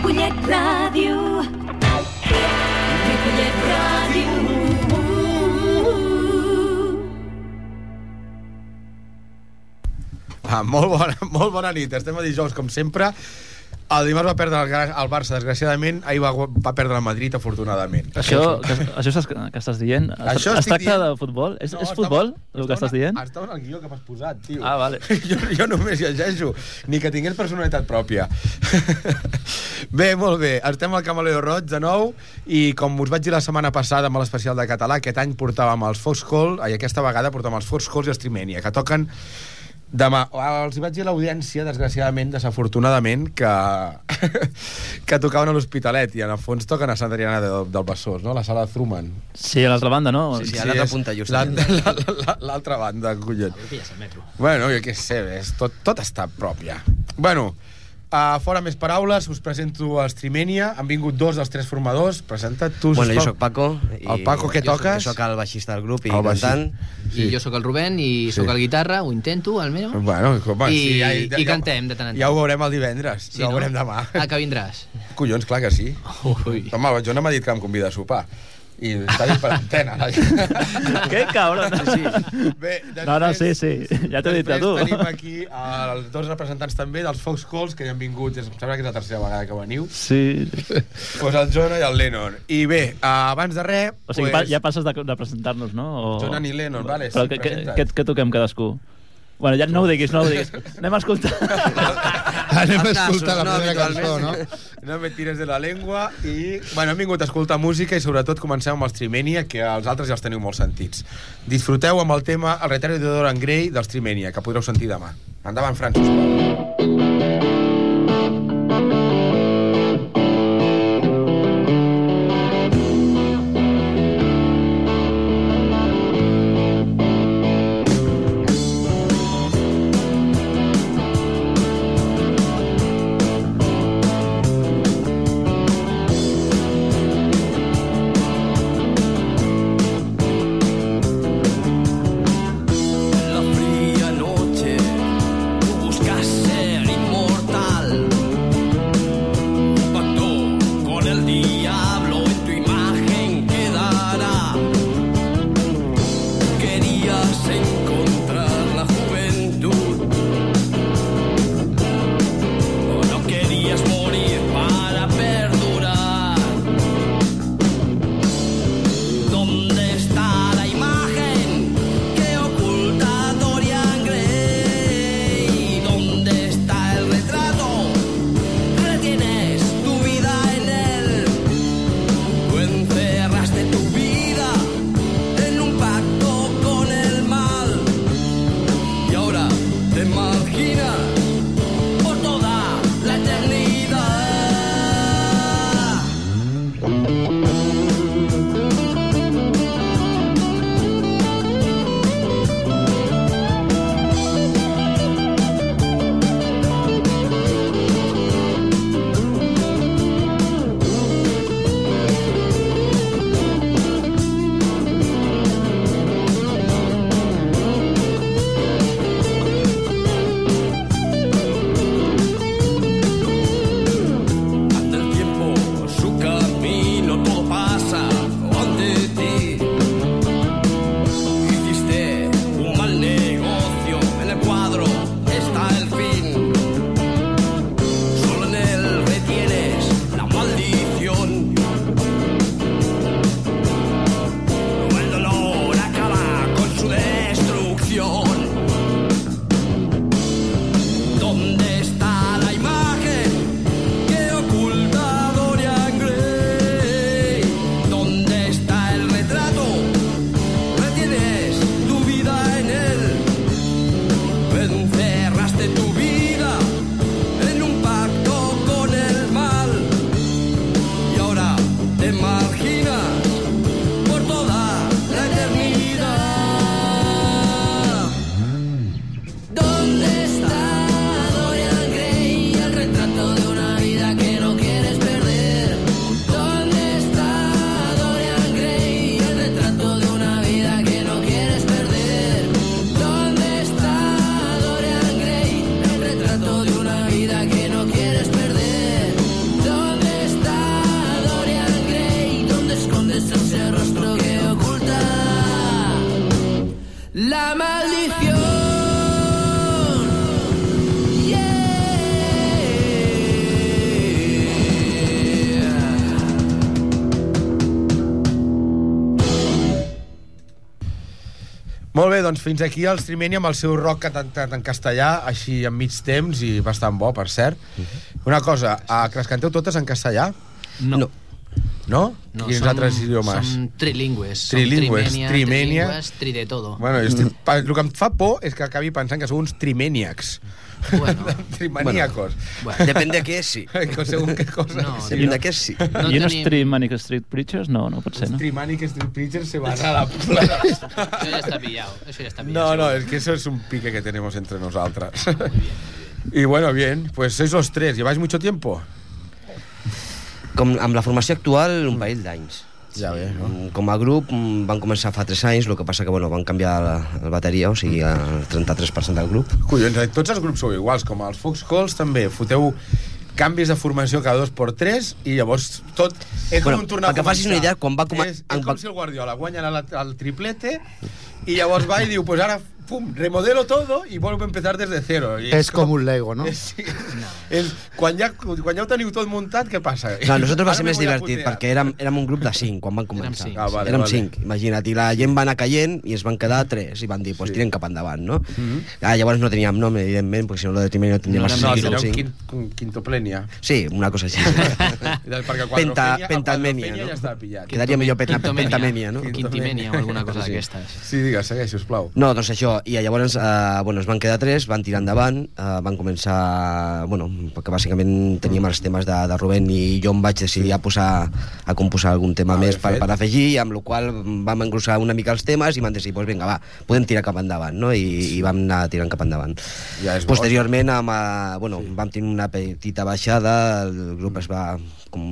Ripollet Ràdio. Ripollet Ràdio. Ah, molt, bona, molt bona nit. Estem a dijous, com sempre. El dimarts va perdre el, el Barça, desgraciadament. Ahir va, va perdre el Madrid, afortunadament. Això, que, això estàs, que estàs dient? Això es tracta dient. de futbol? És, No, és estava- futbol, el que estàs estava- dient? Estava en el guió que m'has posat, tio. Ah, vale. Jo, jo només llegeixo. Ni que tingués personalitat pròpia. bé, molt bé. Estem al Camaleo Roig de nou i com us vaig dir la setmana passada amb l'especial de català, aquest any portàvem els Foxhall i aquesta vegada portàvem els Foxhalls i els Trimenia, que toquen demà. Els hi vaig dir a l'audiència, desgraciadament, desafortunadament, que, que tocaven a l'Hospitalet i en el fons toquen a Santa Adriana del, del Besòs, no? la sala de Truman. Sí, a l'altra banda, no? Sí, sí, a l'altra punta, la- L'altra banda, collons. Bueno, jo què sé, és, tot, tot està prop ja. Bueno, uh, fora més paraules, us presento els Trimenia. Han vingut dos dels tres formadors. Presenta't tu, Bueno, jo sóc Paco. El Paco, què jo toques? Soc, soc el baixista del grup i El cantant. I jo sóc el Rubén i Sí. sóc el guitarra, ho intento, almenys. Bueno, com, I- sí, ja, i cantem de tant en tant. Ja ho veurem el divendres, sí, ja ho veurem demà. Ah, que vindràs. Collons, clar que sí. Ui. Home, el Jona m'ha dit que em convida a sopar. I està dit per antena. Què, cabron? Sí. Bé, No, no, sí, sí. Ja t'he dit a tu. Després tenim aquí els dos representants també dels Fox Calls, que ja han vingut, em sembla que és la tercera vegada que veniu. Sí. Pues el Jonah i el Lennon. I bé, abans de res... O sigui, pues, ja passes de, de presentar-nos, no? O... Jonan i Lennon, vale, Però sí, què toquem cadascú? Bueno, ja no ho diguis, no ho diguis. Anem a escoltar. Anem a escoltar la no, primera cançó, no? No me tires de la llengua i... Bueno, hem vingut a escoltar música i sobretot comencem amb els Trimenia, que els altres ja els teniu molt sentits. Disfruteu amb el tema El retard de Dorian Gray dels Trimenia, que podreu sentir demà. Endavant, Fran, sisplau. En doncs fins aquí el Streamenia amb el seu rock cantat en castellà, així en mig temps, i bastant bo, per cert. Una cosa, a que les canteu totes en castellà? No. No. No? No, Quins som- altres idiomes? Som trilingües. Trilingües, Som trimènia, trimènia. trilingües, tri de todo. Bueno, pa- el que em fa por és que acabi pensant que sou uns triméniacs. Bueno, Trimaníacos. bueno. Depèn de què, sí. Bueno. Segons què cosa. No, sí, Depèn de què, sí. No I unos tenim- Trimanic Street Preachers? No, no pot ser, no? Trimanic Street Preachers se van a la... Això ja està pillado. Això ja està No, pillado. no, es que eso es un pique que tenemos entre nosotras. y bueno, bien, pues sois los tres. ¿Lleváis mucho tiempo? Com amb la formació actual, un parell d'anys. Ja bé, no? Mm, Com a grup mm, van començar fa 3 anys, el que passa que bueno, van canviar la, la bateria, o sigui, el 33% del grup. Collons, eh, tots els grups sou iguals, com els Fox Calls també. Foteu canvis de formació cada dos per tres i llavors tot és Bueno, com un tornar a perquè facis una idea, quan va coma- És, és com si el Guardiola guanya el, el triplete i llavors va i diu, pues ara, pum, remodelo todo i vuelvo a empezar desde cero. I És com un Lego, no? Sí, és, quan, ja, quan ja ho teniu tot muntat, què passa? No, nosaltres va ser més divertit, putear. perquè érem, érem un grup de 5 quan van començar. cinc, Ah, vale, érem vale. 5, imagina't, i la gent va anar caient i es van quedar 3 i van dir, pues Sí. tirem cap endavant, no? Mhm. ah, llavors no teníem nom, evidentment, perquè si no lo de no tindria No, No, sentit, teniu el cinc. quin, quintoplenia. Sí, una cosa així. Perquè Penta, pentamènia, no? ja està pillat. Quedaria millor pentamènia, no? Quintimènia o alguna cosa Sí. d'aquestes. Sí, digues, segueix, sisplau. No, doncs això, i llavors eh, bueno, es van quedar tres, van tirar endavant, eh, van començar, bueno, perquè bàsicament teníem els temes de, de Rubén i jo em vaig decidir a posar a composar algun tema Ah, més per, fet. per afegir, amb la qual vam engrossar una mica els temes i vam decidir, doncs vinga, va, podem tirar cap endavant, no? I, i vam anar tirant cap endavant. Ja. Posteriorment, amb, eh, bueno, sí. vam tenir una petita baixada, el grup es va com,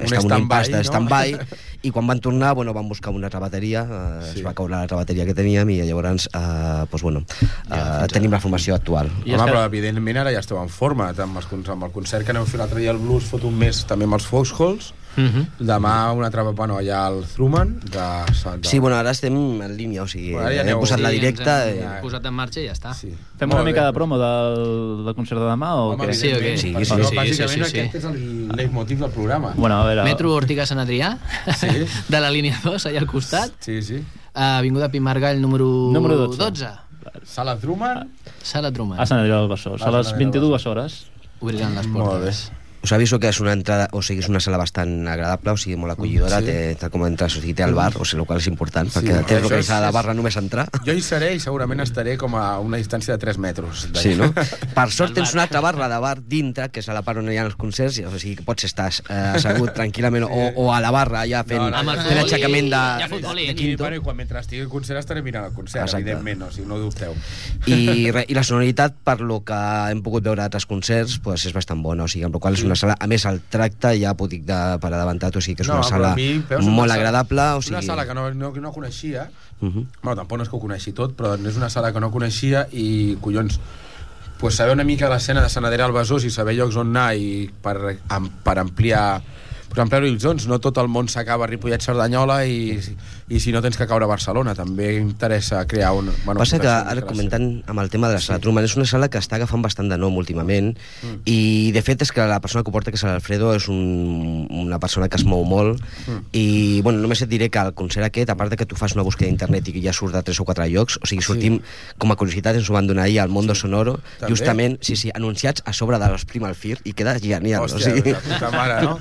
estar un stand-by, impàs de no? stand-by, i quan van tornar, bueno, van buscar una altra bateria, eh, Sí. es va caure l'altra bateria que teníem i llavors, eh, doncs, bueno, eh, tenim la formació actual. I Home, que- però evidentment ara ja esteu en forma amb, els, con- amb el concert que aneu a fer l'altre dia al Blues fot un mes també amb els Foxholes Mhm. demà una altra, bueno, allà al Truman de, de... Sí, bueno, ara estem en línia, o sigui, Bueno, ja hem posat la Sí, ens directa... hem Eh, posat en marxa i ja està. sí. Fem Molt una mica bé. de promo del, del concert de demà o Home, què? Sí, o què? Sí, perquè sí, no, sí, bàsicament sí, sí, sí. aquest és el leitmotiv del programa Bueno, a veure... Metro Ortiga Sant Adrià, Sí. de la línia 2, allà al costat. sí, sí Uh, Avinguda Pimargall, número, Número 12. 12. Sala Truman Sala Truman. A Sant Adrià del Besòs, A les Sant Adrià del 22 hores. Obriran les Molt bé. Us aviso que és una entrada, o sigui, és una sala bastant agradable, o sigui, molt acollidora, Sí. sí. té, tal com entres, o sigui, té el bar, o sigui, el qual és important, Sí, perquè localitzada és- la barra només entrar. jo hi seré i segurament estaré com a una distància de 3 metres d'allà. Sí, no? Per sort tens una altra barra de bar dintre, que és a la part on hi ha els concerts, o sigui, que pots estar eh, assegut tranquil·lament, o, o a la barra ja fent, No, no, Amb el fent futbolí, aixecament de, de, de I, quinto. bueno, i quan mentre estigui al concert estaré mirant el concert, Exacte. evidentment, o sigui, no dubteu. I, re, I la sonoritat, per lo que hem pogut veure a altres concerts, pues, és bastant bona, o sigui, amb la qual és una sala, a més el tracte ja puc dir de, per avançat, o sigui que és una però sala mi, veus, molt una agradable, o sigui... Una sala que no, no, no coneixia, Uh -huh. bueno, tampoc no és que ho coneixi tot, però és una sala que no coneixia i, collons, pues saber una mica l'escena de Sant Adrià al Besòs i saber llocs on anar i per, am, per ampliar per ampliar horitzons, no tot el món s'acaba a Ripollet Cerdanyola i, i si no tens que caure a Barcelona, també interessa crear un... Bueno, Passa que ara comentant amb el tema de la sala Truman, és una sala que està agafant bastant de nom últimament Mm. i de fet és que la persona que ho porta, que és l'Alfredo, és un, una persona que es mou molt Mm. i bueno, només et diré que el concert aquest, a part de que tu fas una búsqueda d'internet i que ja surt de 3 o 4 llocs, o sigui, sortim com a curiositat, ens ho van donar ahir al Mondo Sonoro, També? justament, sí, sí, anunciats a sobre de l'Esprim al Fir i queda genial. Hòstia, o sigui... puta mare, no?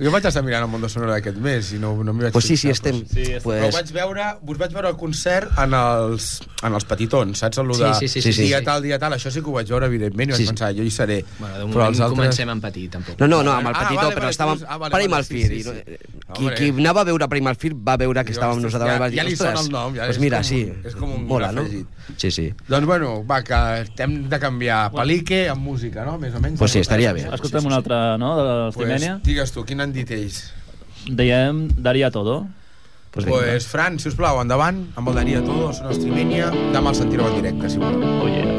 Jo vaig estar mirant el Mundo Sonoro d'aquest mes i no, no m'hi vaig Pues sí, sí, estem. però Sí. Però Pues... vaig veure, us vaig veure el concert en els, en els petitons, saps? El de Sí, sí, sí, sí, dia sí. tal, dia tal, això sí que ho vaig veure, evidentment, i vaig Sí, sí. pensar, jo hi seré. Bueno, de moment comencem amb petit, tampoc. No, no, no, amb el Ah, petitó, vale, però vale, estàvem tu- ah, vale, Primal vale, sí, Fear. sí, i no- sí. Qui, Hombre. qui anava a veure Primal Fear va veure que estàvem nosaltres ja- ja li "Ostres, sona el nom, ja pues és mira, com sí, és com un mola, no? Sí, sí. Doncs bueno, va, que hem de canviar pel·lique amb música, no? Més o menys. Pues sí, estaria bé. Escoltem una altra, no?, de l'Estimènia. Pues, digues tu, quin han dit ells? Dèiem Daria Todo. Pues vinga. Pues, Fran, si us plau, endavant, amb el Daria Todo, són els Trimènia, demà el sentireu en directe, si voleu. Oh, yeah.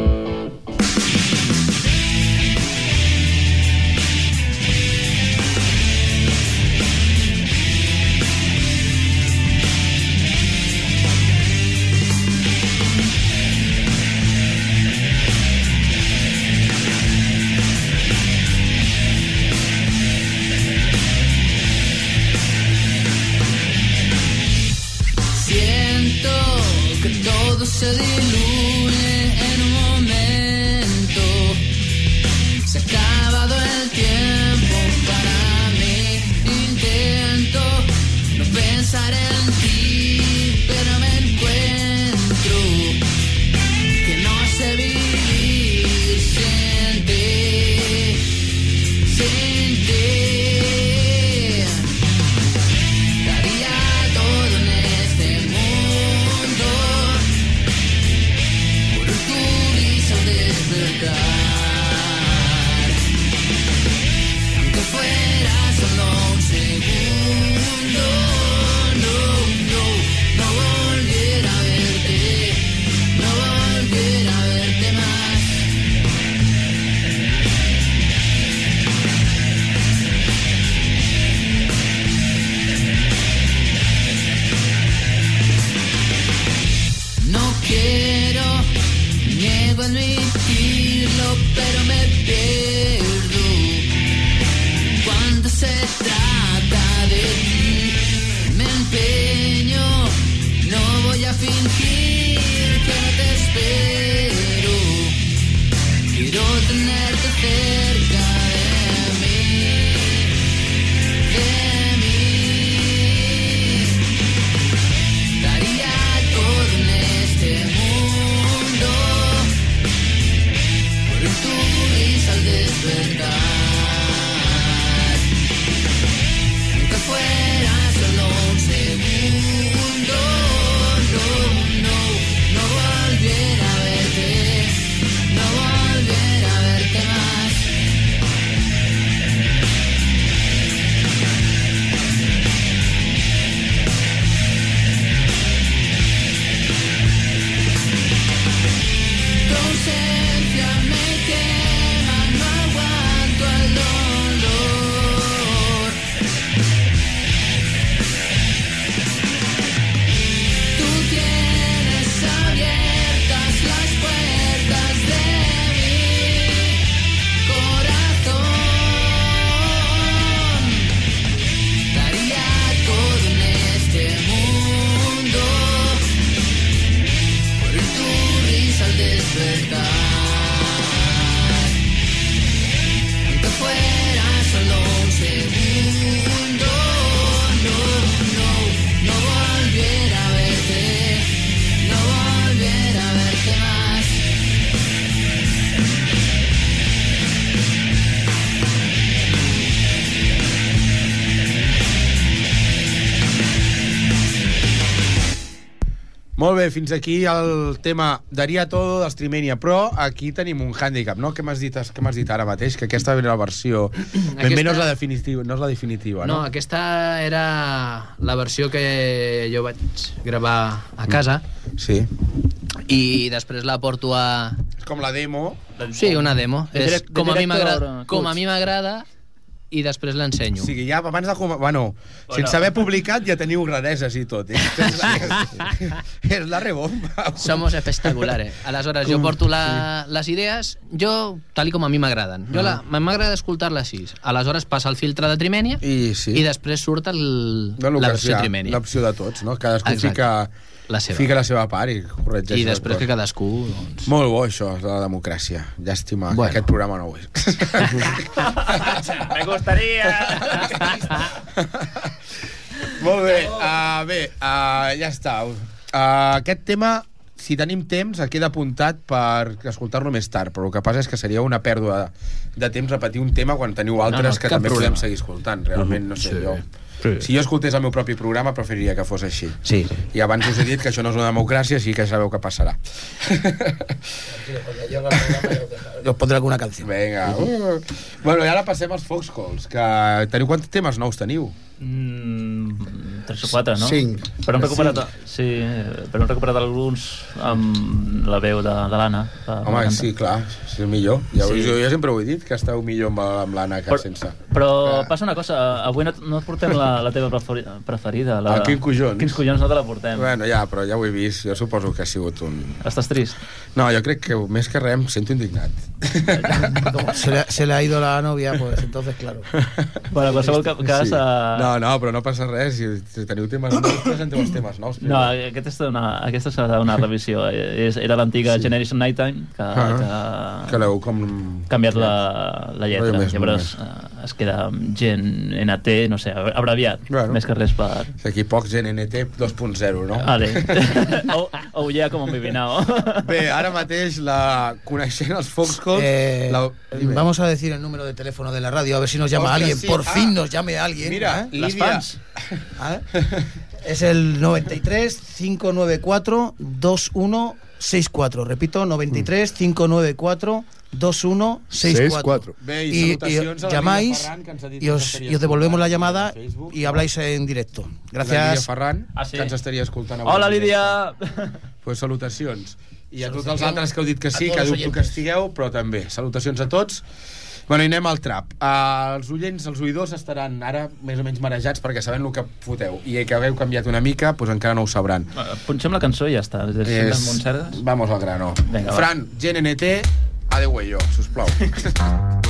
Bé, fins aquí el tema Daria Todo d'Estrimènia, però aquí tenim un hàndicap, no? Què m'has dit, què m'has dit ara mateix? Que aquesta era la versió... Ben Aquesta- bé no és la definitiva, no és la definitiva, No, no? aquesta era la versió que jo vaig gravar a casa Sí. i després la porto a... És com la demo. Sí, una demo. De És com a mi m'agrada, com a mi m'agrada i després O l'ensenyo. sigui, ja abans de... com- Bueno, sense haver publicat ja teniu rareses i tot. Eh? és, la, és la rebomba. Somos espectaculares. Aleshores, jo porto la, les idees, jo, tal com a mi m'agraden. Jo la- m'agrada escoltar-la així. Aleshores passa el filtre de Trimènia I sí. i després surt el, de lo la que versió sea, de Trimènia. L'opció de tots, no? Cadascú Exacte. fica, La seva. fica la seva part i corregeix. I després que coses. cadascú... Doncs... Molt bo, això, és la democràcia. Llàstima bueno. Que aquest programa no ho és. Me gustaría... Molt bé, uh, bé, uh, ja està. Uh, aquest tema, si tenim temps, queda apuntat per escoltar-lo més tard, però el que passa és que seria una pèrdua de temps repetir un tema quan teniu altres No, no, que també problema. podem seguir escoltant. Realment, no sé, Sí. jo... Si jo escoltés el meu propi programa, preferiria que fos així. Sí. I abans us he dit que això no és una democràcia, així que sabeu què passarà. Os pondré alguna canción. Vinga. Uh. Bueno, i ara passem als Fox Calls, que teniu quants temes nous teniu? Mm, tres o quatre, no? Cinc. Però hem recuperat, sí, però hem recuperat alguns amb la veu de, de l'Anna. Home, sí, clar, és millor. Ja, Sí. Jo, jo sempre ho he dit, que esteu millor amb, amb l'Anna que Però, sense. però Clar. passa una cosa, avui no, no et portem la, la teva preferi- preferida. La, Ah, quin collons. Quins collons no te la portem. Bueno, ja, però ja ho he vist. Jo suposo que ha sigut un... Estàs trist? No, jo crec que més que res em sento indignat. Se le, se le ha ido la novia, pues entonces, claro. Bueno, en qualsevol ca- cas... Sí. eh, No, no, però no passa res. Teniu temes nous, presenteu els temes nous. No, aquest és una, aquesta serà una revisió. Eh, És, era l'antiga sí. Generation Nighttime, que, Ah. que Que l'heu com... canviat la, la lletra. Res més, Llavors eh, es queda gent NT, no sé, abreviat, Bueno. més que res per... D'aquí poc GNNT 2.0, no? Ale. o, o yeah, com un now. Bé, ara mateix, la... coneixent els Foxcalls... Eh, la... Dime. vamos a decir el número de teléfono de la radio, a ver si nos llama Ostras, alguien. sí. Por Ah. fin nos llame alguien. Mira, ¿eh? Lidia. Las fans. ¿Ah? Es el 93 594 2164. Repito, 93 594 2164. Bé, i Y, y salutacions a la llamáis Lidia Ferran, que ens ha dit y que os, y os devolvemos la llamada y habláis en directo. La Lídia Gracias. Ferran, Ah, sí? que ens estaria escoltant avui. Hola. Lídia! Pues salutacions. I a tots els altres que heu dit que sí, que dubto que estigueu, però també. Salutacions a tots. Bueno, i anem al trap. Uh, els oients, els oïdors estaran ara més o menys marejats perquè sabent el que foteu. I que hagueu canviat una mica, doncs encara no ho sabran. Punxem la cançó i ja està. És... Montserrat. Vamos al grano. Vinga, va. Fran, GNNT, adeu jo, sisplau.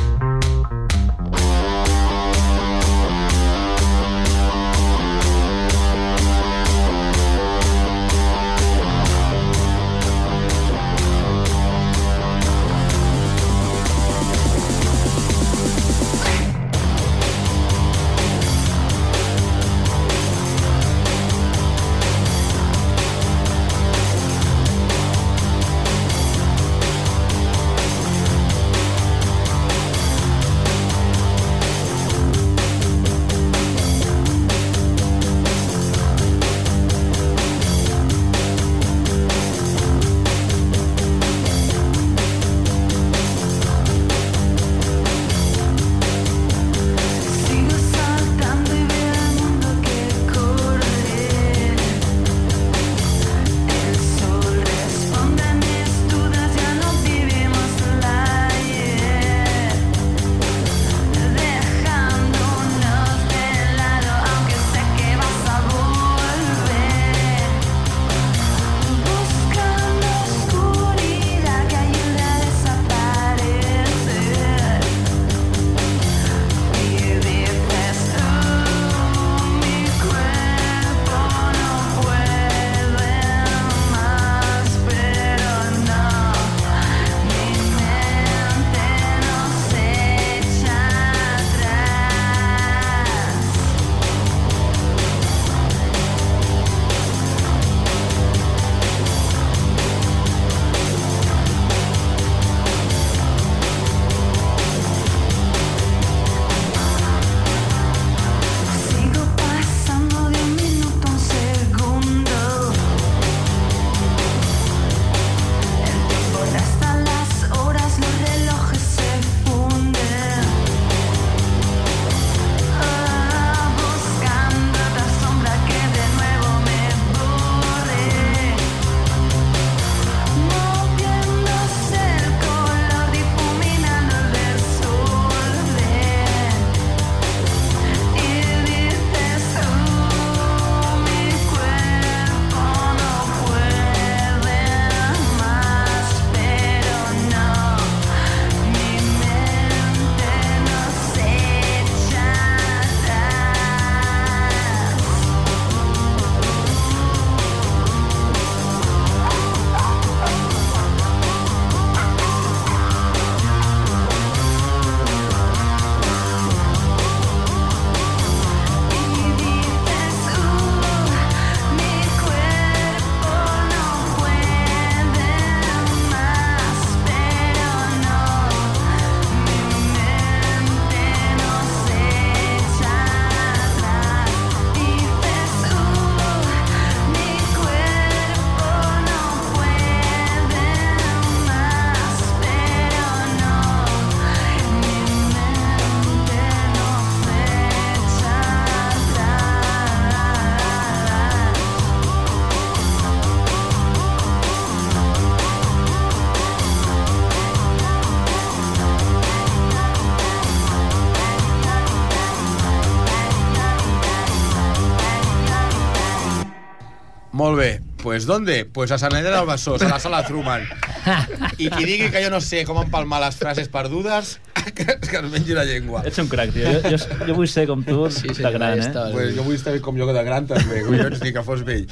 Pues ¿dónde? Pues a Sant Andreu del Besòs, a la sala Truman. I qui digui que jo no sé com empalmar les frases perdudes, que, que es mengi la llengua. Ets un crac, tio. Jo, jo, jo vull ser com tu, Sí, sí, de gran, eh? Pues jo vull estar com jo de gran també, collons, ni que fos vell.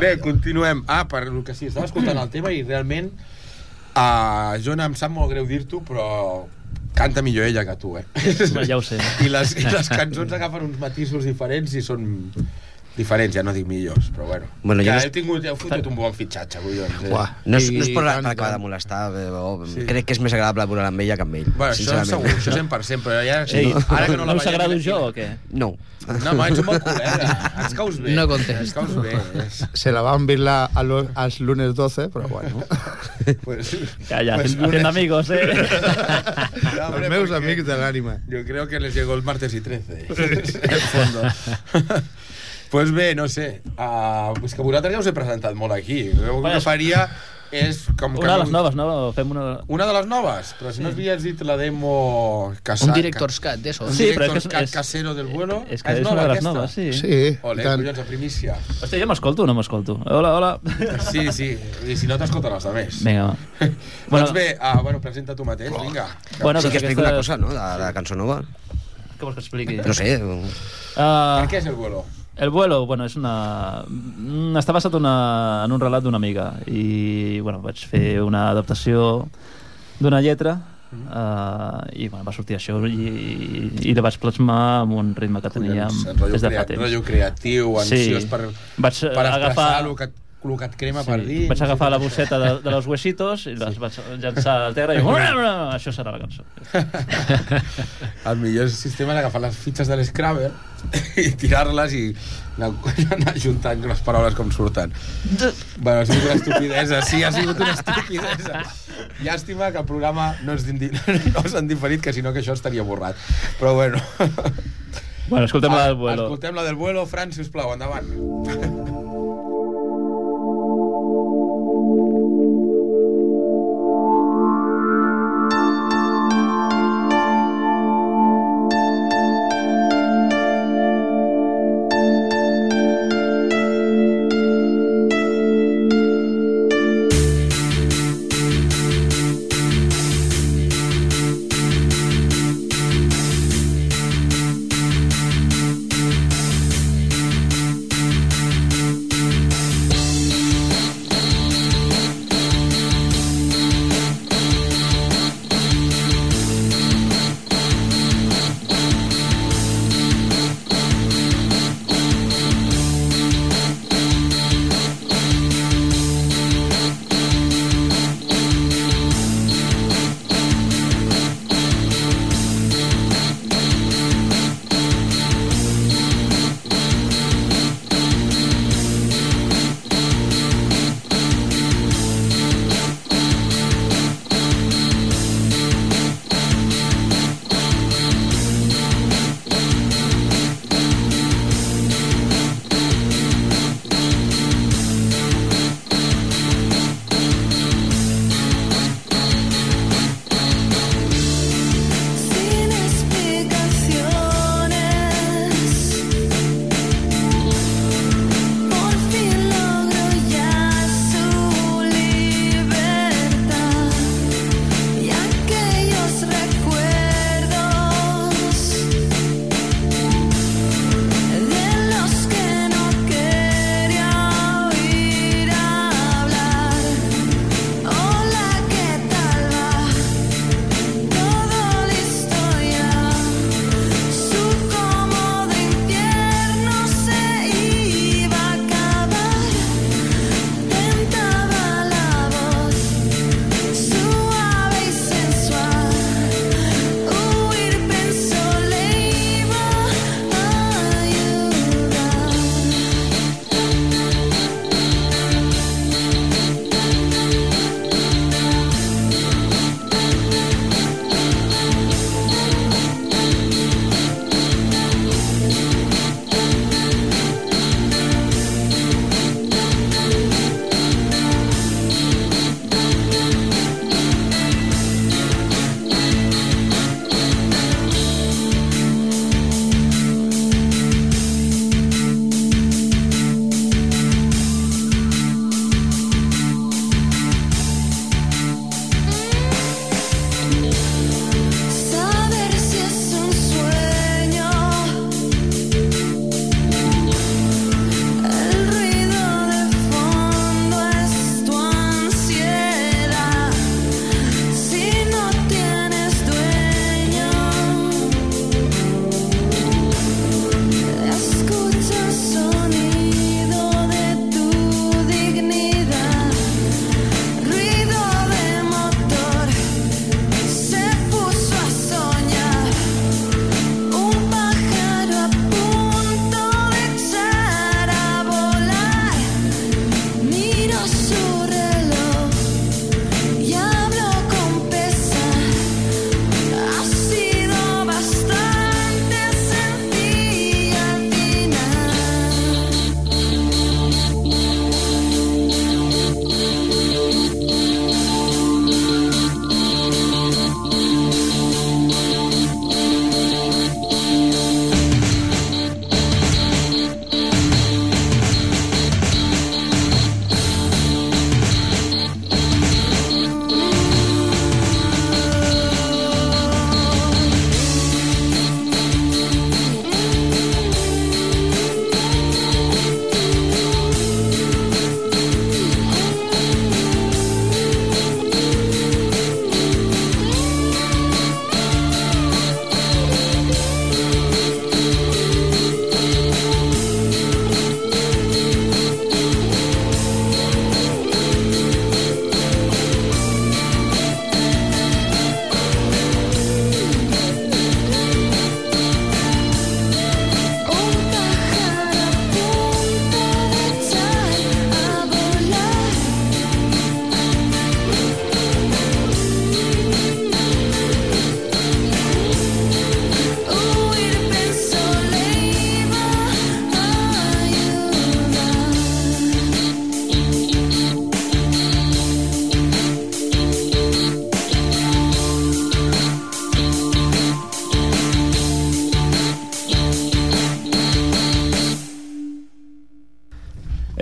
Bé, continuem. Ah, per el que sí, estava escoltant el tema i realment uh, Jona, em sap molt greu dir-t'ho, però canta millor ella que tu, eh? Ja ho sé. I les, I les cançons agafen uns matisos diferents i són diferents, ja no dic millors, però bueno. Bueno, que jo no- heu, tingut, heu fotut un bon fitxatge, collons. Eh? Buah. No és, I no és per, tant, per i acabar de molestar, però Sí. crec que és més agradable veure amb ella que amb ell. Bueno, això sincerament. segur, això 100%, però ja... Ei, ara que no la no us agrado jo o què? No. No, home, ets un bon col·lega. Ens caus bé. No contesto. Ens caus bé. Se la van vir la, a los, als lunes 12, però bueno. Pues, Calla, pues lunes. amigos, eh? No, hombre, Els meus amics de l'ànima. Yo creo que les llegó el martes y 13. en el fondo. pues bé, no sé. Uh, pues que vosaltres ja us he presentat molt aquí. Jo el Bueno, que faria és... Com que Una de no- les noves, no? Fem una... Una de les noves? Però si no havies dit la demo... Casa, Un director's cut, d'això. Un Sí, però director's és que cut és- casero del vuelo. És Ah, que és, nova, una de les aquesta? noves, sí. Sí, Ole, tant. collons, a primícia. Hòstia, jo m'escolto o no m'escolto? Hola, hola. Sí, sí, i si no t'escolten els altres. Vinga, va. Bueno, doncs bé, ah, bueno, presenta tu mateix, vinga. Bueno, sí que doncs explica una aquesta- cosa, no?, de, de la cançó nova. Què vols que expliqui? No sé, Uh, Per què és el vuelo? El vuelo, bueno, és una... mm, Està basat una... en un relat d'una amiga i, bueno, vaig fer una adaptació d'una lletra uh, i, bueno, va sortir això i, i la vaig plasmar amb un ritme que teníem Collons, des de fa temps. rotllo creatiu, ansiós Sí. per, Vaig, per agafar- expressar et- el que et crema per dins. vaig agafar la bosseta de, de los huesitos i les vaig llançar al terra i això serà la cançó. El millor sistema és agafar les fitxes de l'Scrabble i tirar-les i anar, anar juntant les paraules com surten. Bueno, ha sigut una estupidesa, sí, ha sigut una estupidesa. Llàstima que el programa no, és dindi, no s'han diferit, que si no que això estaria borrat. Però bueno. Bueno, escoltem la del vuelo. Escoltem la del vuelo, Fran, si us plau, endavant.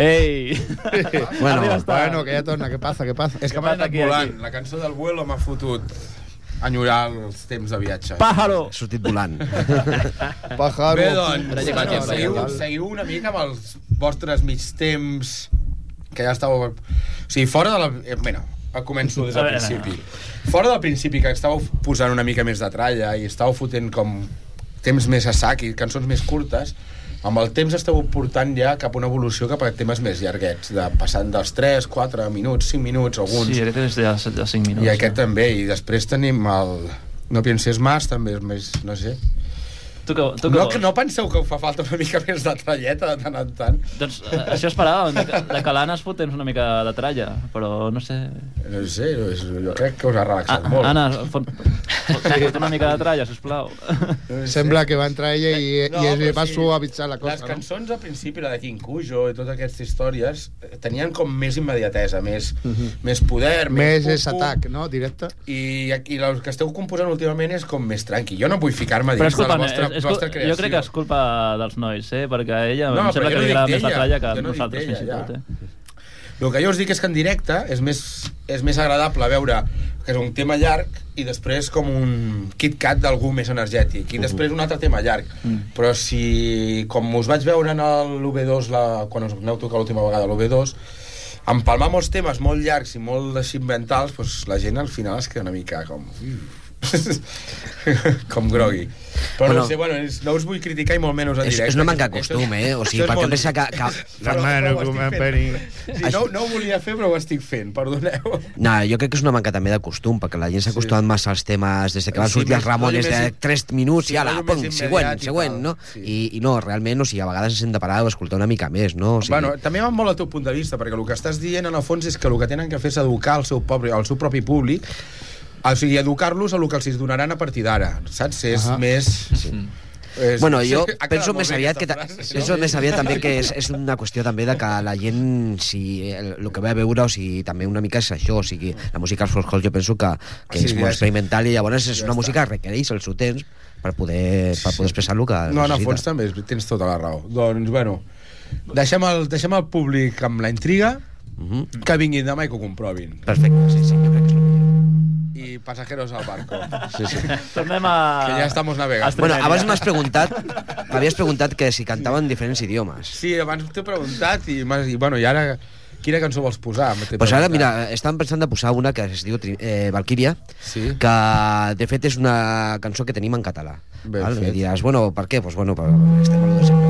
Ei! Bueno, bueno, que ja torna, què passa, què passa? És que m'ha aquí, volant. aquí? La cançó del vuelo m'ha fotut enyorar els temps de viatge. Pájaro! Ha sortit volant. Pájaro. Bé, doncs, bueno, canviem, seguiu, seguiu una mica amb els vostres mig temps que ja estàveu... O sigui, fora de la... Eh, bueno, començo des del veure, principi. Fora del principi, que estàveu posant una mica més de tralla i estàveu fotent com temps més a sac i cançons més curtes, amb el temps esteu portant ja cap a una evolució cap a temes més llarguets, de passant dels 3, 4 minuts, 5 minuts, alguns. Sí, aquest és de, de 5 minuts. I aquest també, i després tenim el... No pienses más, també és més, no sé... Tu que, tu que No, vols? que no penseu que fa falta una mica més de tralleta de tant en tant? Doncs eh, això esperàvem, de, de que l'Anna es fotés una mica de tralla, però no sé... No sé, és- jo crec que us ha relaxat Ah, molt. Anna, fot, fot, fot una mica de tralla, sisplau. No sé. Sembla que va entrar ella i, No, i però va sí, suavitzar la Les cosa, no? cançons al principi, la de King Cujo i totes aquestes històries, eh, tenien com més immediatesa, més, més poder, Mhm. Més més... és atac, no? Directe. I, i el que esteu composant últimament és com més tranqui. Jo no vull ficar-me dins de la vostra, és, és, vostra creació. jo crec que és culpa dels nois, eh? perquè a ella No, em sembla que no li agrada més la tralla que jo no nosaltres, fins i tot. Eh? El que jo us dic és que en directe és més, és més agradable veure que és un tema llarg i després com un kit-cat d'algú més energètic i després un altre tema llarg Mm. però si com us vaig veure en l'UB2 la, quan us aneu tocar l'última vegada a l'UB2 empalmar molts temes molt llargs i molt així inventals doncs la gent al final es queda una mica com com grogui però Bueno. no sé, bueno, és, no us vull criticar i molt menys en directe és una manca de costum, eh? O sigui, perquè molt- pensa que... que... Però- Hermano, però com. Sí, no, no ho volia fer, però ho estic fent, perdoneu. No, jo crec que és una manca també de costum, perquè la gent s'ha acostumat massa als temes des de que van Sí, sortir més- els Ramones de més- 3 minuts sí, i ara, rotllo pum, següent, següent, no? sí. I, I no, realment, o sigui, a vegades hem de parar o escoltar una mica més, no? O sigui, Bueno, també va molt al teu punt de vista, perquè el que estàs dient, en el fons, és que el que tenen que fer és educar el seu, pobre, el seu propi públic, o sigui, educar-los a el que els donaran a partir d'ara, saps? És Ahà. més... Sí. És, Bueno, jo quedat penso més aviat que, frase, penso més aviat també que és, és una qüestió també de que la gent, si el, el que ve a veure, o sigui, també una mica és això, o sigui, la música als folk jo penso que, que Sí, és ja molt és- experimental i llavors és ja una està. música que requereix el seu temps per poder, per poder expressar el que No, en el fons també tens tota la raó. Doncs, bueno, deixem el, deixem el públic amb la intriga, Mhm. que vinguin demà i que ho comprovin. Perfecte, sí, sí, jo crec que és el millor. Pasajeros al barco. Sí, sí. Tornem a... Que ja estamos navegando. a Bueno, abans m'has preguntat, m'havies preguntat que si cantaven diferents idiomes. Sí, abans t'he preguntat i, i, bueno, i ara quina cançó vols posar? T'he Pues ara, mira, estàvem pensant de posar una que es diu eh, Valkyria, Sí. que de fet és una cançó que tenim en català. Ben val? fet. I diràs, bueno, per què? Pues bueno, per, estem a lo de sempre.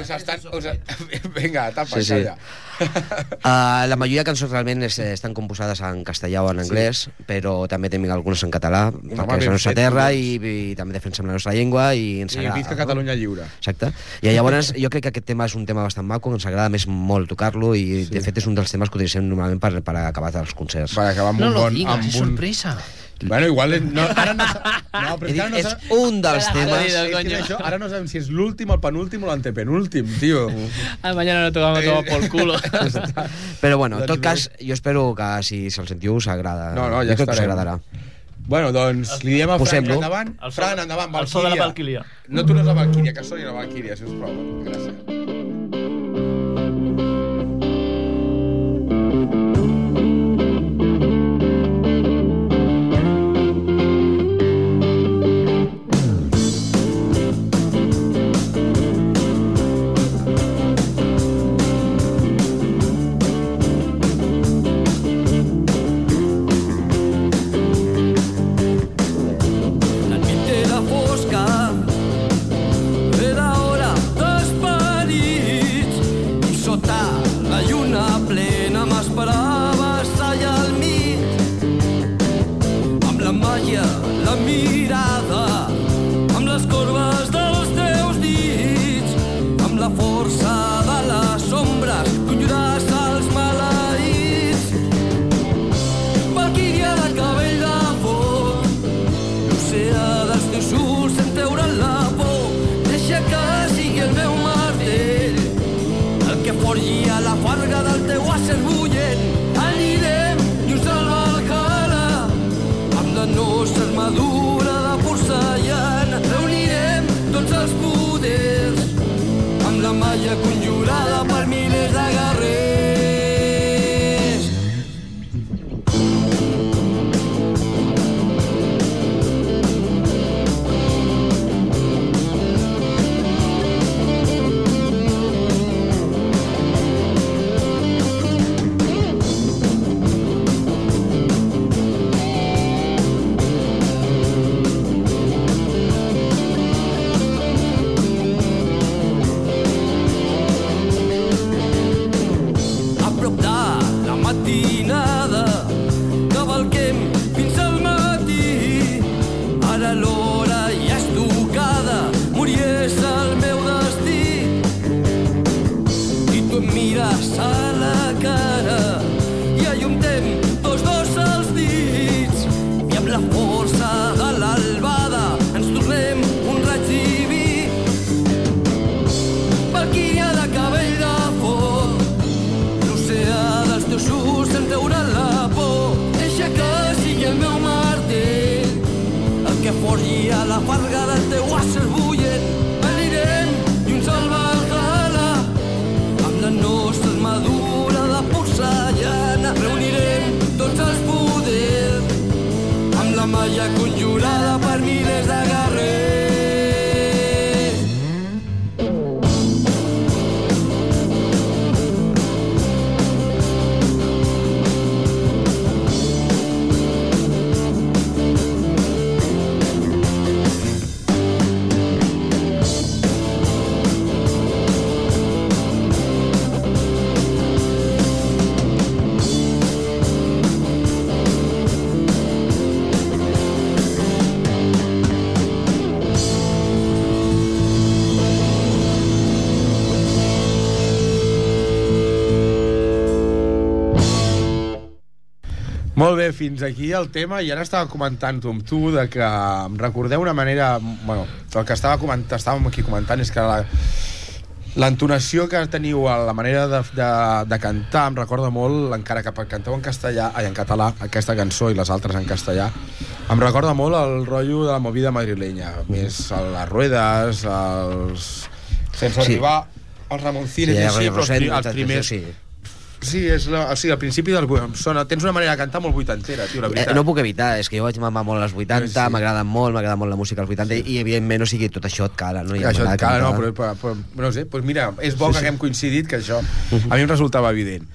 Us estan, us... Vinga, tapa, Sí, sí. calla. Uh, la majoria de cançons realment es, estan composades en castellà o en anglès, sí. però també tenim algunes en català, Home, perquè és la nostra terra collons. i, i també defensem la nostra llengua i ens I agrada. visca Catalunya lliure. Exacte. I llavors jo crec que aquest tema és un tema bastant maco, ens agrada més molt tocar-lo i sí. de fet és un dels temes que utilitzem normalment per, per acabar els concerts. Per acabar amb No un lo bon... digas, amb es un... sorpresa. Bueno, igual... No, ara no, no, però encara dit, no és sa- un dels Ara temes... És que coño. és això, ara no sabem si és l'últim, el penúltim o l'antepenúltim, tio. Ah, mañana no tocamos todo por culo. Però bueno, en tot Doncs cas, jo espero que si se'l sentiu us agrada. No, no, ja us estarem. agradarà. Bueno, doncs li diem a Posem-lo. endavant. El so- Fran, endavant, el so de la Valkyria. Valkyria. No tu no és la Valkyria, que soni la Valkyria, si us plau. Gràcies. Bé, fins aquí el tema i ara estava comentant amb tu de que em recordeu una manera... Bueno, el que estava comentant, estàvem aquí comentant és que la, l'entonació que teniu a la manera de, de, de cantar em recorda molt, encara que canteu en castellà, ai, en català, aquesta cançó i les altres en castellà, em recorda molt el rotllo de la movida madrilenya, més les ruedes, els... sense Sí. arribar als Ramoncines, Sí, sí, així, però els, els primers... sí. Sí, és la, o sigui, al principi del... Sona, tens una manera de cantar molt vuitantera, tio, la Eh, veritat. no puc evitar, és que jo vaig mamar molt als 80, Sí. sí. m'agrada molt, m'agrada molt la música als 80 i, evidentment, o sigui, tot això et cala, no? I Que això et cala, no, però, però, però, no sé, doncs mira, és bo que haguem coincidit, que això a mi em resultava evident.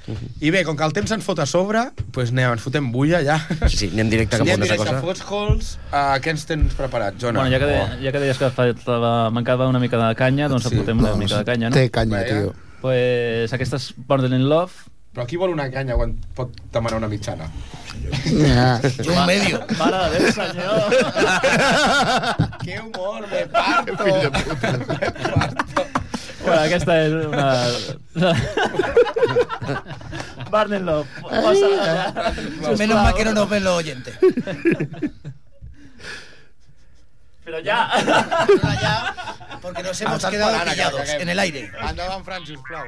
I bé, com que el temps ens fot a sobre, doncs anem, ens fotem bulla ja. Sí, sí, anem directe cap a Anem una altra directe a cosa. Fots Halls. Uh, què ens tens preparat, Jona? Bueno, ja que, de, ja que deies que faltava, mancava una mica de canya, doncs Sí. sí, aportem una mica de canya, no? Té canya, tio. Pues aquesta és Border in Love. Però qui vol una canya quan pot demanar una mitjana? Ja. Un medio. Mare de Déu, senyor! que humor, me parto! me parto! bueno, aquesta és una... Love. Menos mal que no nos ven los oyentes. Però ja! Ya, porque nos hemos quedado que pillados en el aire. Endavant, Fran, sisplau.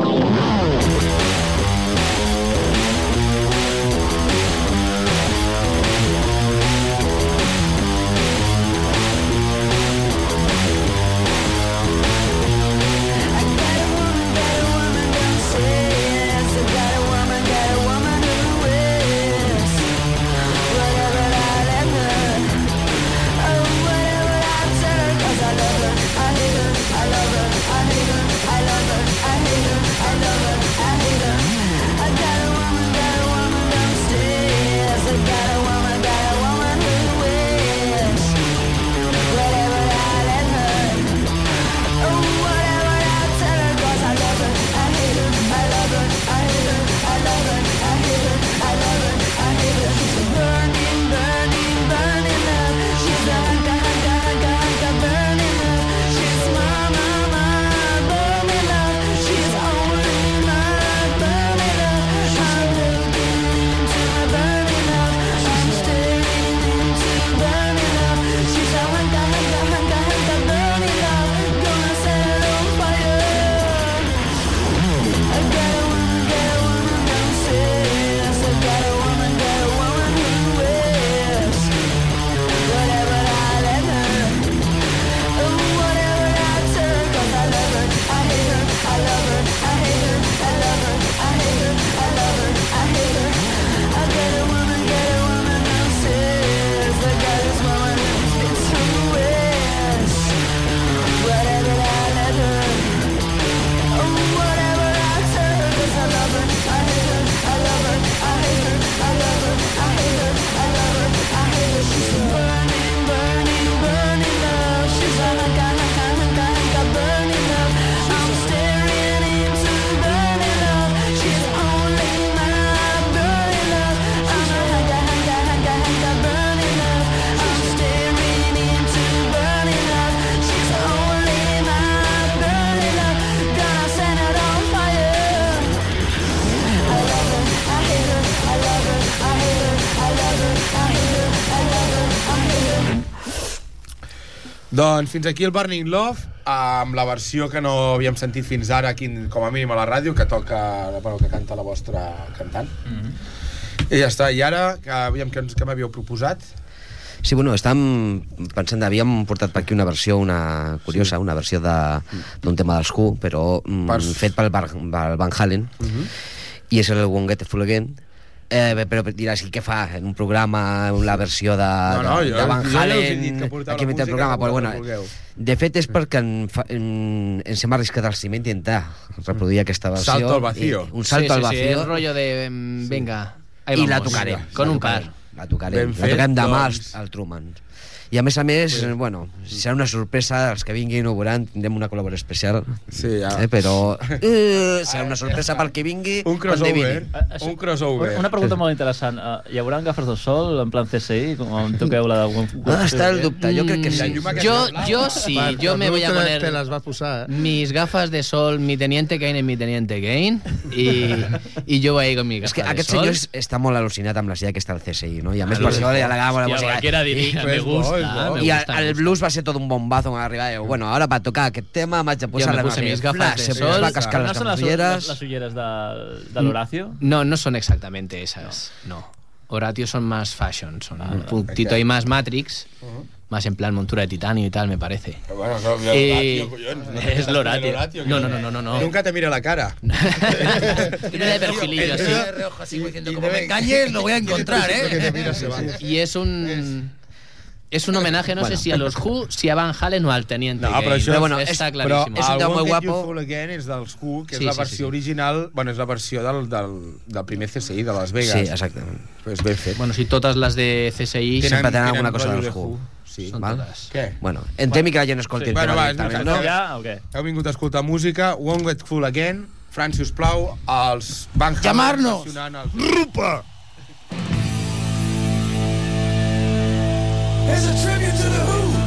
Doncs fins aquí el Burning Love amb la versió que no havíem sentit fins ara, aquí, com a mínim a la ràdio, que toca, bueno, que canta la vostra cantant. Mm. -hmm. I ja està. I ara, que, aviam, què, ens- què m'havíeu proposat? Sí, bueno, estàvem pensant, havíem portat per aquí una versió una curiosa, una versió de- d'un tema dels Who, però mm, Per- fet pel, pel Van Halen, i és el Won't Get Full Again, Eh, però diràs, i què fa en un programa la versió de, No, no, de, jo- de Van jo ja us he Halen porteu aquí el programa però, bueno, de fet és perquè en, fa, en, ens hem arriscat al cim intentar reproduir aquesta versió Salto al vacío. i, un salto sí, al sí, sí, vacío el rollo de... Venga, ahí i la vamos. tocarem Con un par. la tocarem, Ben la tocarem demà doncs. al, al Truman i a més a més, sí. bueno, serà una sorpresa els que vinguin ho veuran, tindrem una col·laboració especial Sí, ja. eh, però eh, serà una sorpresa pel que vingui Un crossover. Un crossover. Una pregunta molt interessant. Uh, hi haurà gafes de sol en plan CSI, com toqueu la de... Ah, està el dubte, jo crec que Mm, sí. Yo, blanca. yo sí, yo per me voy a poner Te las va a posar, eh? mis gafas de sol, mi teniente Kane en mi teniente Kane, y, y yo voy ahí con mi És gafas que de aquest sol. senyor és- està molt al·lucinat amb la idea que està al CSI, no? I a més per això agradava la Hòstia, música. cualquiera diría, I- me és gusta, gusta, me el gusta. blues va ser tot un bombazo arribava. Diu, bueno, ara per tocar aquest tema m'haig de posar la puse mis gafas Flash, de se sol. va cascar ¿No les son las, ulleres. las, las ulleres de, del Horacio? No, no son exactamente esas, no. Horatio son más fashion, son un puntito ahí más Matrix, más en plan montura de titanio y tal, me parece. Bueno, no, no, Eh. No, No, no, no, no, no, no. Nunca te mira la cara. Tiene de perfilillo así. como me engañes, lo voy a encontrar, ¿eh? Y es un... Es un homenaje, no sé si a los Who, si a Van Halen o al Teniente No, però això- bueno, Està és- Però claríssim. és un tema molt guapo. Full Again és dels Who, que és Sí, la versió sí, sí. original, bueno, és la versió del, del, del primer CSI, de Las Vegas. Sí, exactament. Pues ben fet. Bueno, si totes les de CSI Sempre tenen alguna cosa dels de Who. Sí. són val? totes. Què? Bueno, entrem i que la gent escolti Sí. el Bueno, tema va, és directament, veritat. no? Ja o què? Heu vingut a escoltar música, Won't Get Full Again, Fran, si us plau, els Van Halen Llamarnos. ¡Rupa! As a tribute to the Who.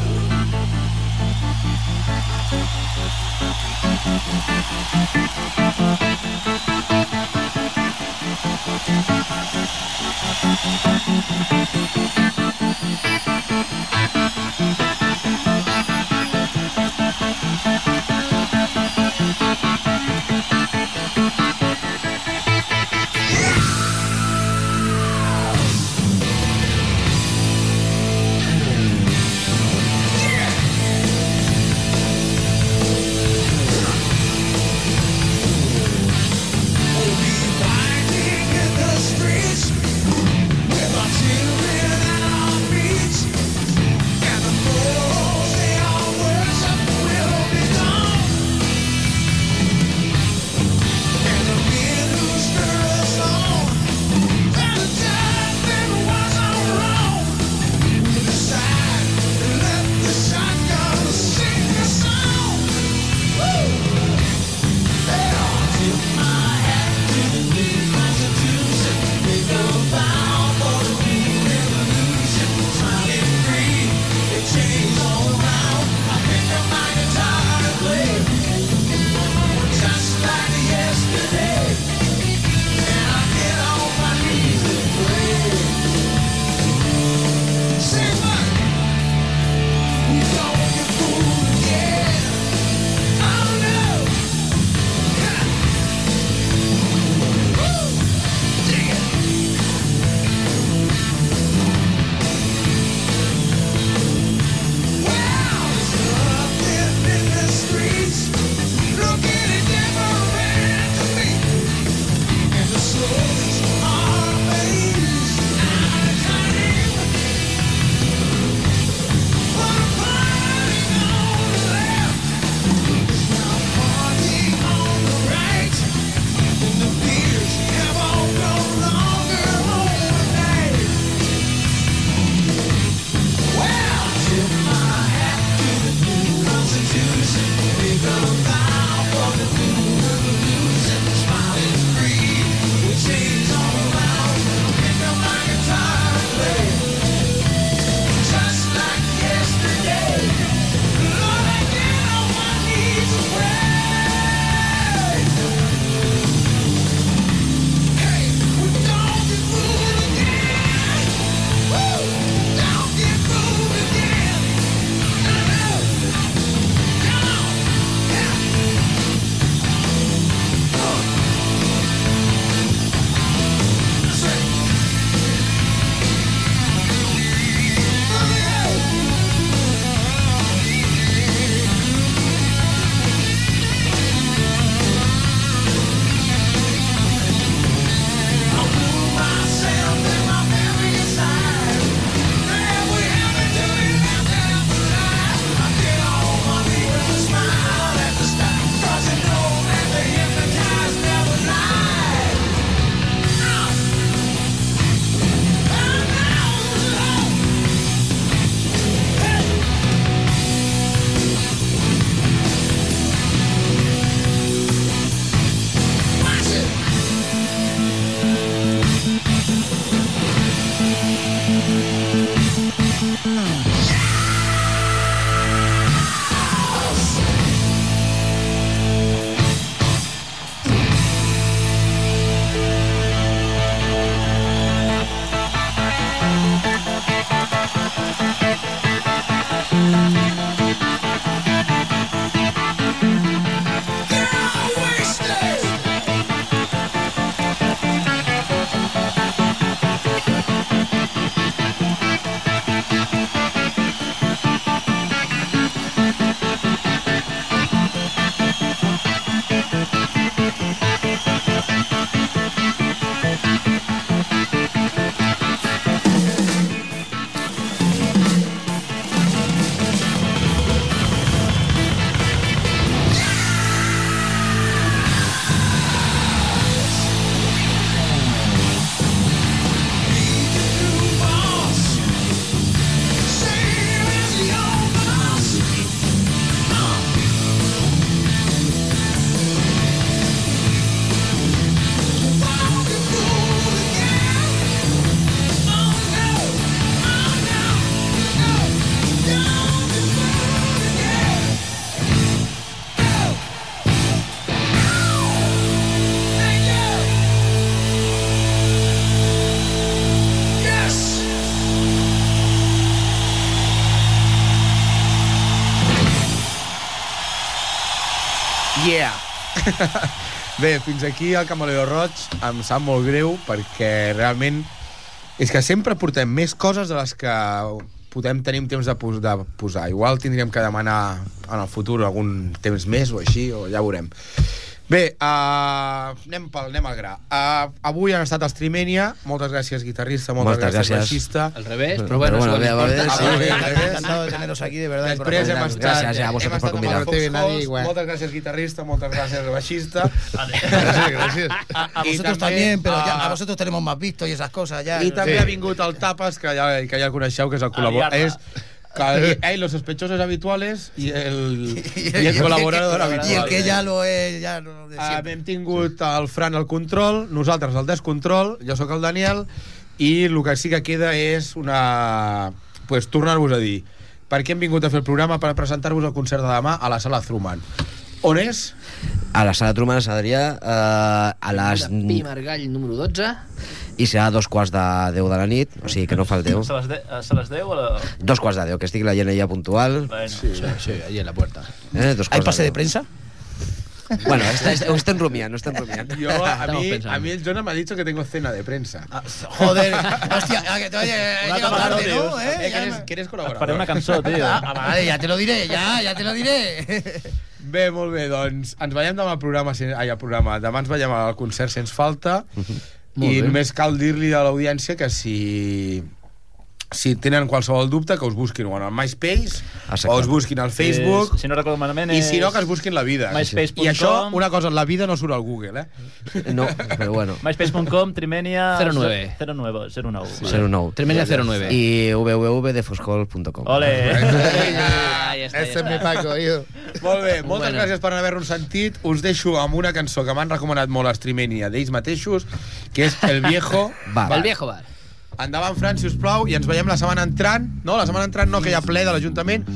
Bé, fins aquí el Camaleó Roig em sap molt greu perquè realment és que sempre portem més coses de les que podem tenir temps de, pos de posar. Igual tindríem que demanar en el futur algun temps més o així, o ja veurem. Bé, uh, anem, pel, anem al gra. Uh, avui han estat els Trimènia. Moltes gràcies, guitarrista. Moltes, Moltes gràcies, gràcies. baixista. Al revés, Pero però bueno, bueno, això a ver, no a ver, importa. Ah, sí. Encantado de teneros aquí, de verdad. de Després hem estat, Gràcies a hem vosaltres estat per amb convidar. el Fox Nadie, nadie Halls. igual. Moltes gràcies, guitarrista. Moltes gràcies, baixista. Gracias, gracias. A, a vosotros también, pero ya, ah, a vosotros tenemos más visto y esas cosas ya. I també Sí. ha vingut el Tapas, que ja, que ja el coneixeu, que és el col·laborador. És ell, los sospechosos habituales i el, i el colaborador habitual. Y el que ya lo es, ya lo de Uh, siempre. hem tingut el Fran al control, nosaltres al descontrol, jo sóc el Daniel, i el que sí que queda és una... Pues, tornar-vos a dir per què hem vingut a fer el programa per presentar-vos el concert de demà a la sala Truman. On és? A la sala Truman Sadrià eh, a les... De Pi Margall, número 12. I serà a dos quarts de deu de la nit, o sigui que no falteu. Se les, de, se les deu o la... Dos quarts de deu, que estigui la gent allà puntual. Bueno, sí. Sí, sí, allí en la puerta. Eh, dos ¿Hay pase de deu. prensa? Bueno, está, está, ho estem rumiant, ho estem rumiant. Jo, a pensando. a mi el Jonah m'ha dit que tengo cena de prensa. Ah, Joder, hostia, ah, que te oye, he Una llegado tarde, tío. ¿no? Eh, ¿Eh? Ya ¿quieres, me- ¿Quieres Et col·laborar? faré una cançó, tio. Ah, vale, ya te lo diré, ya, ya te lo diré. Bé, molt bé, doncs ens veiem demà al programa, ai, al programa. Demà ens veiem al concert Sens Falta Molt i bé. només cal dir-li a l'audiència que si si tenen qualsevol dubte que us busquin o en el MySpace Exacte. o us busquin al Facebook És, si no recordo malament, i és... si no que es busquin la vida myspace.com. i això, una cosa, la vida no surt al Google eh? No, però bueno. myspace.com, Trimenia... 09. 09, 09. 09. Tremenda 09. I www.defoscol.com. Ole! Ahí está, ahí Ese es mi está. Paco, hijo. Molt bé, moltes Bueno. gràcies per haver-nos sentit us deixo amb una cançó que m'han recomanat molt els Trimenia d'ells mateixos que és El Viejo Va. El viejo bar. Endavant, Fran, si us plau, i ens veiem la setmana entrant. No, la setmana entrant no, que hi ha ple de l'Ajuntament.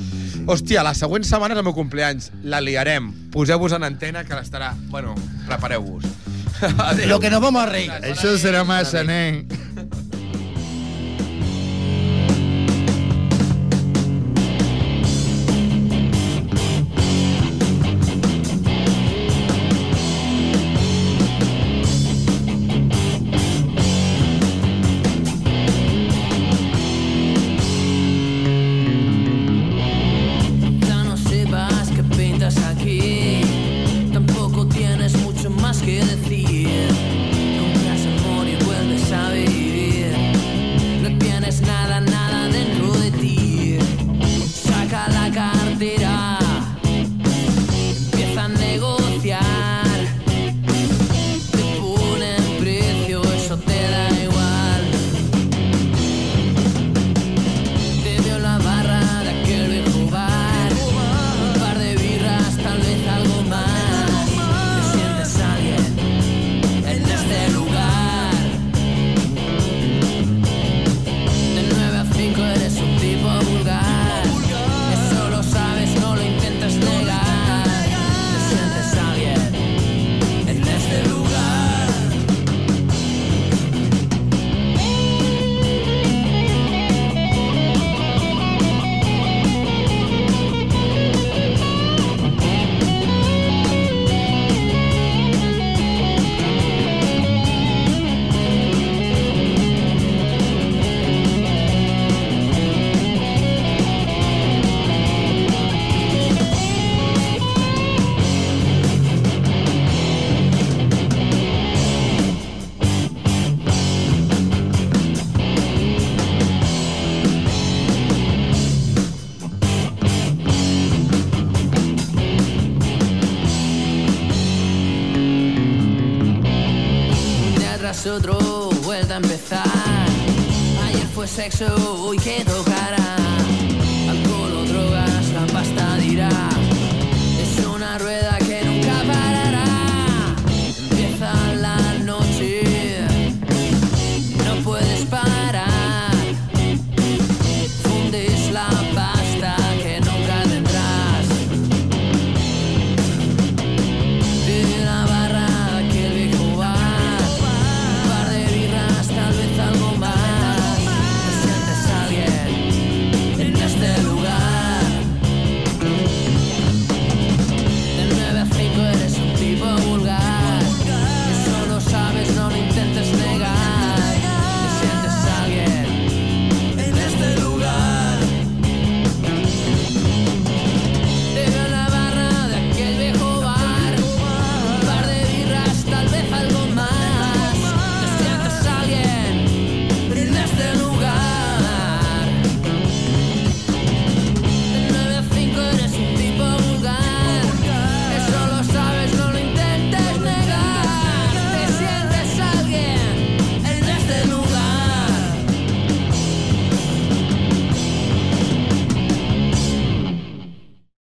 Hòstia, la següent setmana és el meu compleanys. La liarem. Poseu-vos en antena, que l'estarà... Bueno, prepareu-vos. Lo que nos vamos a reír. Eso será más, nen. nosotros, vuelta a empezar. Ayer fue sexo, hoy quedó